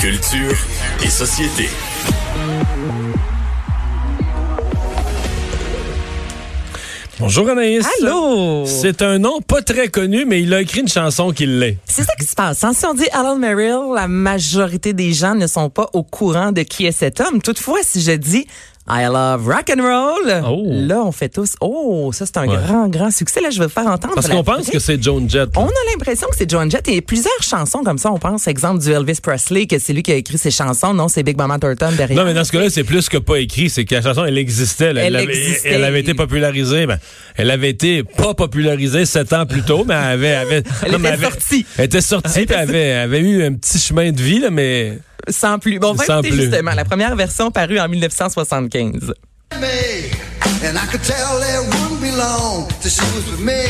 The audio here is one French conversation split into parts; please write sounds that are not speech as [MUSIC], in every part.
Culture et société. Bonjour Anaïs. Allô? C'est un nom pas très connu, mais il a écrit une chanson qui l'est. C'est ça qui se passe. hein? Si on dit Alan Merrill, la majorité des gens ne sont pas au courant de qui est cet homme. Toutefois, si je dis I love rock and roll, Oh. là, on fait tous, oh, ça c'est un Ouais. grand, grand succès. Là, je vais faire entendre. Parce qu'on pense que c'est Joan Jett. On a l'impression que c'est John Jett et plusieurs chansons comme ça. On pense, exemple, du Elvis Presley, que c'est lui qui a écrit ses chansons. Non, c'est Big Mama Thornton derrière. Non, mais dans ce cas-là, c'est plus que pas écrit. C'est que la chanson, elle existait. là. Elle avait, existait. elle avait été popularisée. Ben, elle avait été pas popularisée sept ans plus tôt, mais elle avait... avait Elle non, était sortie. Elle était sortie, puis elle avait, avait eu un petit chemin de vie, là, mais... Sans plus. Bon, on va écouter plus. justement la première version parue en 1975. me, and I could tell it wouldn't be long till she was with me.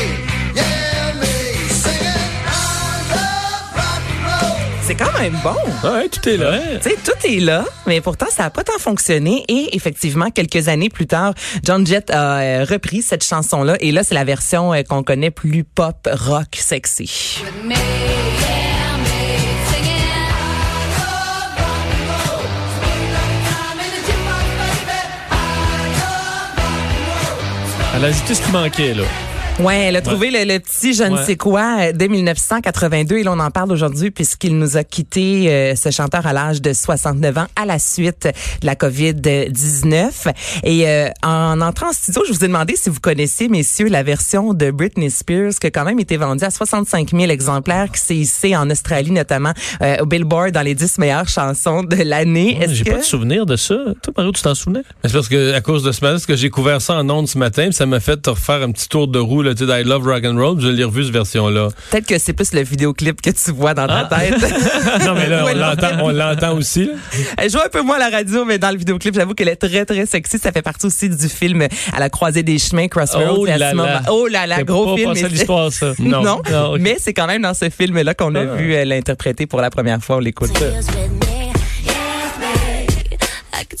Yeah, me singing I love rock and roll. C'est quand même bon. Ouais, tout est là. Tu sais, tout est là, mais pourtant, ça n'a pas tant fonctionné. Et effectivement, quelques années plus tard, John Jett a euh, repris cette chanson-là. Et là, c'est la version euh, qu'on connaît plus pop, rock, sexy. Elle a ajouté ce qui manquait, là. Ouais, elle a trouvé le, le petit je ne Ouais. sais quoi euh, dès 1982 et là on en parle aujourd'hui puisqu'il nous a quitté euh, ce chanteur à l'âge de 69 ans à la suite de la Covid-19 et euh, en entrant en studio, je vous ai demandé si vous connaissiez messieurs la version de Britney Spears qui a quand même été vendue à 65 000 exemplaires qui s'est hissée en Australie notamment euh, au Billboard dans les 10 meilleures chansons de l'année. Est-ce J'ai que pas de souvenir de ça. Toi, Mario, tu t'en souvenais? C'est parce que à cause de ce matin, parce que j'ai couvert ça en ondes ce matin, puis ça m'a fait te refaire un petit tour de roue là, tu sais, I Love Rock and Roll. Je l'ai revu cette version-là. peut-être que c'est plus le vidéoclip que tu vois dans ta Ah. tête. [LAUGHS] Non mais là, [LAUGHS] on l'entend, on l'entend aussi. là. Elle joue un peu moins à la radio, mais dans le vidéoclip, j'avoue qu'elle est très, très sexy. Ça fait partie aussi du film À la croisée des chemins, Crossroads. Oh là moment- là. Oh là là, gros pas film. l'histoire, ça. [LAUGHS] Non, Non. Ah, mais c'est quand même dans ce film-là qu'on a vu euh, l'interpréter pour la première fois. On l'écoute.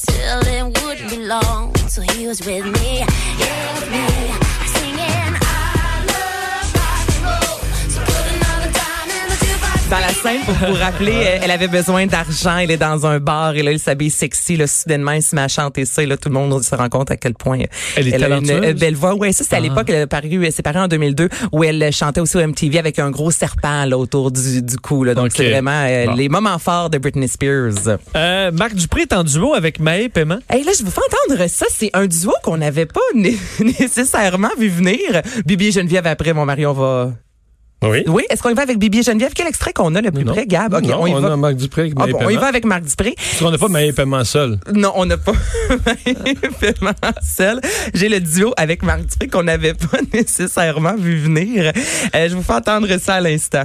Tell it wouldn't be long till he was with me, yeah, me. Dans la scène, pour vous rappeler, euh, elle avait besoin d'argent. Elle est dans un bar et là, elle s'habille sexy. Là, soudainement, elle se met à chanter ça. Et là, tout le monde se rend compte à quel point euh, Elle est a une belle voix. Ouais, ça, c'est à Ah. l'époque, elle a paru, paru en 2002, où elle chantait aussi au MTV avec un gros serpent là, autour du, du cou. Là. Donc, c'est vraiment euh, Bon. les moments forts de Britney Spears. Euh, Marc Dupré est en duo avec Maë Paiement. Hey, là, je vous fais entendre ça. C'est un duo qu'on n'avait pas né- [LAUGHS] nécessairement vu venir. Bibi et Geneviève, après, mon mari, on va... Oui. Oui, est-ce qu'on y va avec Bibi et Geneviève? Quel extrait qu'on a le plus Non. près, Gab? Non, on y va. a Marc Dupré avec Ah bon, on y Paiement. va avec Marc Dupré. Parce qu'on n'a pas Maë Paiement seul. Non, on n'a pas [LAUGHS] vraiment seul. J'ai le duo avec Marc Dupré qu'on n'avait pas [LAUGHS] nécessairement vu venir. Euh, je vous fais entendre ça à l'instant.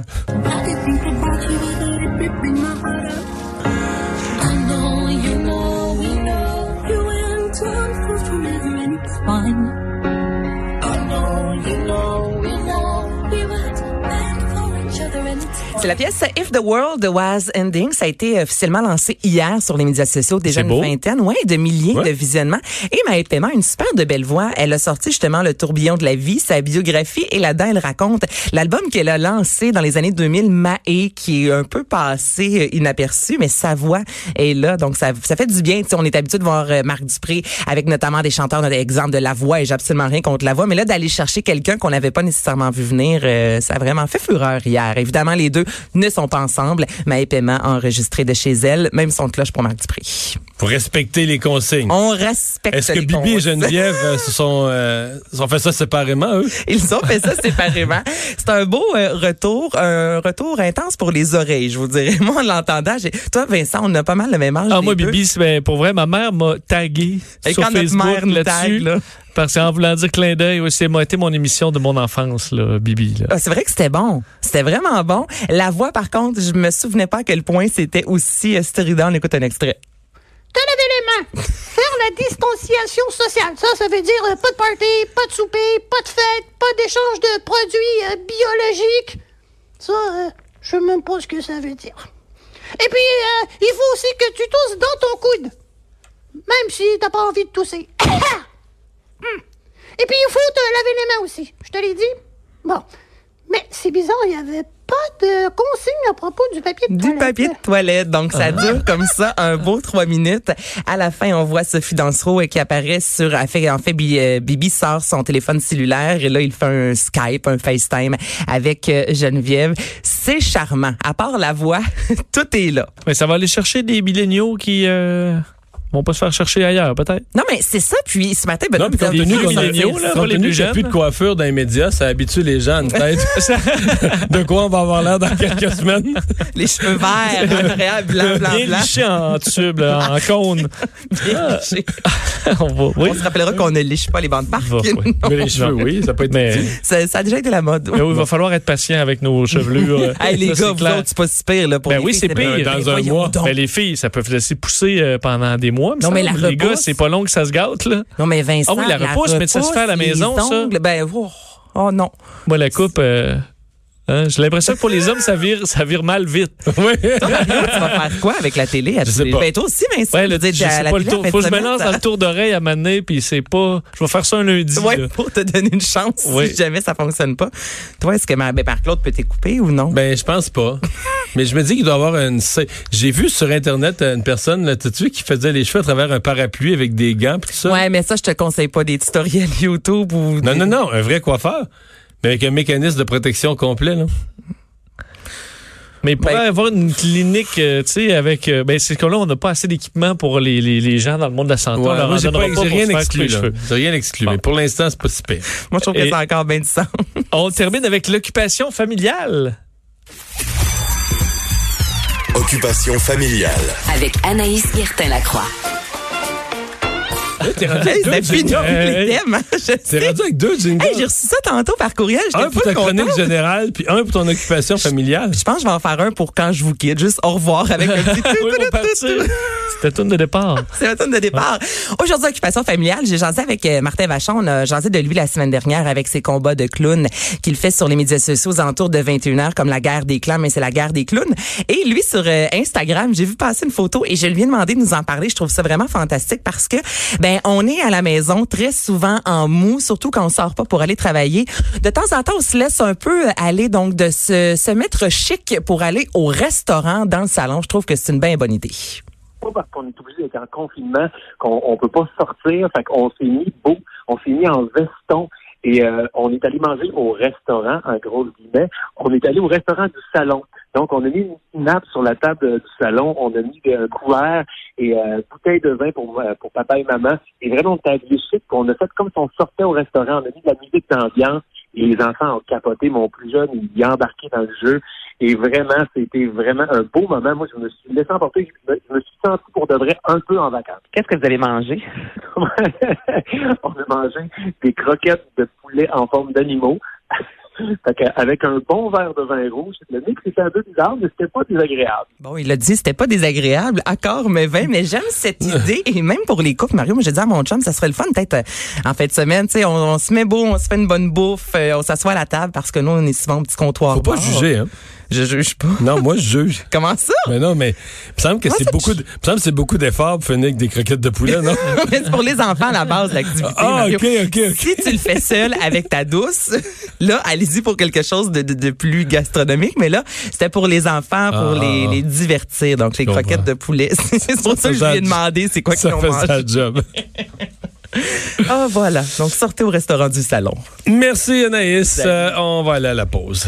C'est la pièce If the World Was Ending. Ça a été officiellement lancé hier sur les médias sociaux. Déjà une beau. vingtaine, ouais, de milliers Ouais. de visionnements. Et Maëlle Paiement, une super de belle voix. Elle a sorti justement le tourbillon de la vie, sa biographie. Et là-dedans, elle raconte l'album qu'elle a lancé dans les années 2000, Maë, qui est un peu passé euh, inaperçu, mais sa voix est là. Donc, ça, ça fait du bien. Tu sais, on est habitué de voir euh, Marc Dupré avec notamment des chanteurs, exemple de la voix. Et j'ai absolument rien contre la voix. Mais là, d'aller chercher quelqu'un qu'on n'avait pas nécessairement vu venir, euh, ça a vraiment fait fureur hier. Évidemment, les deux ne sont pas ensemble. Maë Paiement a enregistré de chez elle, même son cloche pour Marc Dupré. Pour respecter les consignes. On respecte Est-ce que les Bibi et. Geneviève euh, se sont, euh, se sont fait ça séparément, eux? Ils ont fait ça séparément. C'est un beau euh, retour, un retour intense pour les oreilles, je vous dirais. [LAUGHS] Moi, en l'entendant, j'ai... toi, Vincent, on a pas mal le même âge. Ah, moi, deux. Bibi, c'est- ben, pour vrai, ma mère m'a tagué Et sur quand notre Facebook mère là-dessus. tague, là. Parce qu'en voulant dire clin d'œil, oui, c'est moi, été mon émission de mon enfance, là, Bibi. Là. Ah, c'est vrai que c'était bon. C'était vraiment bon. La voix, par contre, je me souvenais pas à quel point c'était aussi euh, strident. On écoute un extrait. Te laver les mains, faire la distanciation sociale. Ça, ça veut dire euh, pas de party, pas de souper, pas de fête, pas d'échange de produits euh, biologiques. Ça, euh, je sais même pas ce que ça veut dire. Et puis, il faut aussi que tu tousses dans ton coude. Même si t'as pas envie de tousser. [COUGHS] Hmm. Et puis, il faut te laver les mains aussi. Je te l'ai dit? Bon. Mais c'est bizarre, il y avait de consigne à propos du papier de Du toilette. papier de toilette. Donc, ça dure comme ça un beau trois minutes. À la fin, on voit Sophie Dansereau euh, qui apparaît sur, en fait, en fait, Bi- euh, Bibi sort son téléphone cellulaire et là, il fait un Skype, un FaceTime avec euh, Geneviève. C'est charmant. À part la voix, [LAUGHS] tout est là. Mais ça va aller chercher des milléniaux qui euh, vont pas se faire chercher ailleurs, peut-être. Non, mais c'est ça. Puis, ce matin, ben, Non, puis milléniaux, là, pas les plus qu'il y a jeunes. plus de coiffure dans les médias, ça habitue les gens à une tête [LAUGHS] [LAUGHS] de quoi on va avoir l'air dans quelques semaines? [LAUGHS] les cheveux verts, agréables, blanc, blanc, Bien blanc. liché en tube, là, en cône. Bien liché. On va, oui. On se rappellera qu'on ne liche pas les bancs de parc. Va, oui. Mais les cheveux, oui, ça peut être Mais, Ça, ça a déjà été la mode. mais oui, il va falloir être patient avec nos chevelures. Hey, les Ça, gars, vous autres, c'est pas si pire, là, pour Ben les oui, c'est pire. Dans Ben un mois. Mais les filles, ça peut laisser pousser euh, pendant des mois. Non, mais la Les gars, repousse- c'est pas long que ça se gâte, là. Non, mais Vincent. Ah oui, la repousse, mais ça se fait à la maison, les ça? ongles, Ben, oh, oh non. Moi, la coupe, euh, hein, j'ai l'impression que pour les hommes, ça vire, ça vire mal vite. [LAUGHS] Oui. [LAUGHS] tu vas faire quoi avec la télé? à Je sais pas. Ben, toi aussi, Vincent. Ouais, le, je à sais la pas le télé, tour. en Faut que je me lance dans le tour d'oreille à m'amener, puis c'est pas. Je vais faire ça un lundi. Ouais, pour te donner une chance si jamais ça fonctionne pas. Toi, est-ce que ma, ben, Marc-Claude peut t'écouper ou non? Ben, je pense pas. [LAUGHS] Mais je me dis qu'il doit y avoir une. J'ai vu sur Internet une personne, là, vu, qui faisait les cheveux à travers un parapluie avec des gants pis tout ça? ouais, mais ça, je te conseille pas des tutoriels [LAUGHS] YouTube ou. Non, non, non, un vrai coiffeur. Mais avec un mécanisme de protection complet, là. Mais pour Ben- avoir une clinique, euh, tu sais, avec. euh, ben, c'est que là, on n'a pas assez d'équipement pour les, les, les gens dans le monde de la santé. Ouais, on leur moi, en j'ai donnera pas- pas j'ai pour rien exclu. J'ai rien exclu. Bon. Mais pour l'instant, c'est pas si pire. Moi, je trouve que c'est encore bien du sang. On termine avec l'occupation familiale. Occupation familiale. Avec Anaïs Guertin-Lacroix. T'es rendu Hey, avec deux c'est fini jingles. Hey. les thèmes. hein, T'es rendu avec deux jingles. Hey, j'ai reçu ça tantôt par courriel. Un pour ta chronique contente. générale, puis un pour ton occupation familiale. Je pense que je vais en faire un pour quand je vous quitte. Juste au revoir avec un petit [LAUGHS] Oui. C'était tourne de départ. [LAUGHS] C'est la tonne de départ. Aujourd'hui, occupation familiale, j'ai jasé avec euh, Martin Vachon. On a jasé de lui la semaine dernière avec ses combats de clowns qu'il fait sur les médias sociaux aux alentours de 21h comme la guerre des clans, mais c'est la guerre des clowns. Et lui, sur euh, Instagram, j'ai vu passer une photo et je lui ai demandé de nous en parler. Je trouve ça vraiment fantastique parce que, ben, on est à la maison très souvent en mou, surtout quand on sort pas pour aller travailler. De temps en temps, on se laisse un peu aller, donc, de se, se mettre chic pour aller au restaurant dans le salon. Je trouve que c'est une bien bonne idée. Pas parce qu'on est obligé d'être en confinement qu'on on peut pas sortir. Fait qu'on s'est mis beau, on s'est mis en veston et euh, on est allé manger au restaurant, en gros guillemets. On est allé au restaurant du salon. Donc, on a mis une nappe sur la table du salon, on a mis un couvert et euh, bouteille de vin pour, euh, pour papa et maman. Et vraiment, on était chic, on a fait comme si on sortait au restaurant. On a mis de la musique d'ambiance et les enfants ont capoté. Mon plus jeune, il est embarqué dans le jeu. Et vraiment, c'était vraiment un beau moment. Moi, je me suis laissé emporter. Je me, je me suis senti pour de vrai un peu en vacances. Qu'est-ce que vous allez manger? [LAUGHS] on a mangé des croquettes de poulet en forme d'animaux. [LAUGHS] Avec un bon verre de vin rouge, le mix était un peu bizarre, mais c'était pas désagréable. Bon, il a dit c'était pas désagréable, accord, mais 20, mais j'aime cette [LAUGHS] idée. Et même pour les couples, Mario, moi j'ai dit à mon chum, ça serait le fun peut-être euh, en fin de semaine, tu sais, on, on se met beau, on se fait une bonne bouffe, euh, on s'assoit à la table parce que nous, on est souvent au petit comptoir. Faut pas juger, hein. Je juge pas. Non, moi, je juge. Comment ça? Mais non, mais il me semble que c'est beaucoup, je- de, il me semble que c'est beaucoup d'efforts pour finir avec des croquettes de poulet, non? [LAUGHS] c'est pour les enfants à la base, l'activité. Ah, Mario. ok, ok, ok. Si tu le fais seul avec ta douce, là, allez-y pour quelque chose de, de, de plus gastronomique. Mais là, c'était pour les enfants, pour Ah. les, les divertir. Donc, les comprends. croquettes de poulet. [LAUGHS] C'est pour ça, que je lui ai demandé c'est quoi qu'ils ont fait mangé. ça job. [LAUGHS] Ah, voilà. Donc, sortez au restaurant du salon. Merci Anaïs. Euh, on va aller à la pause.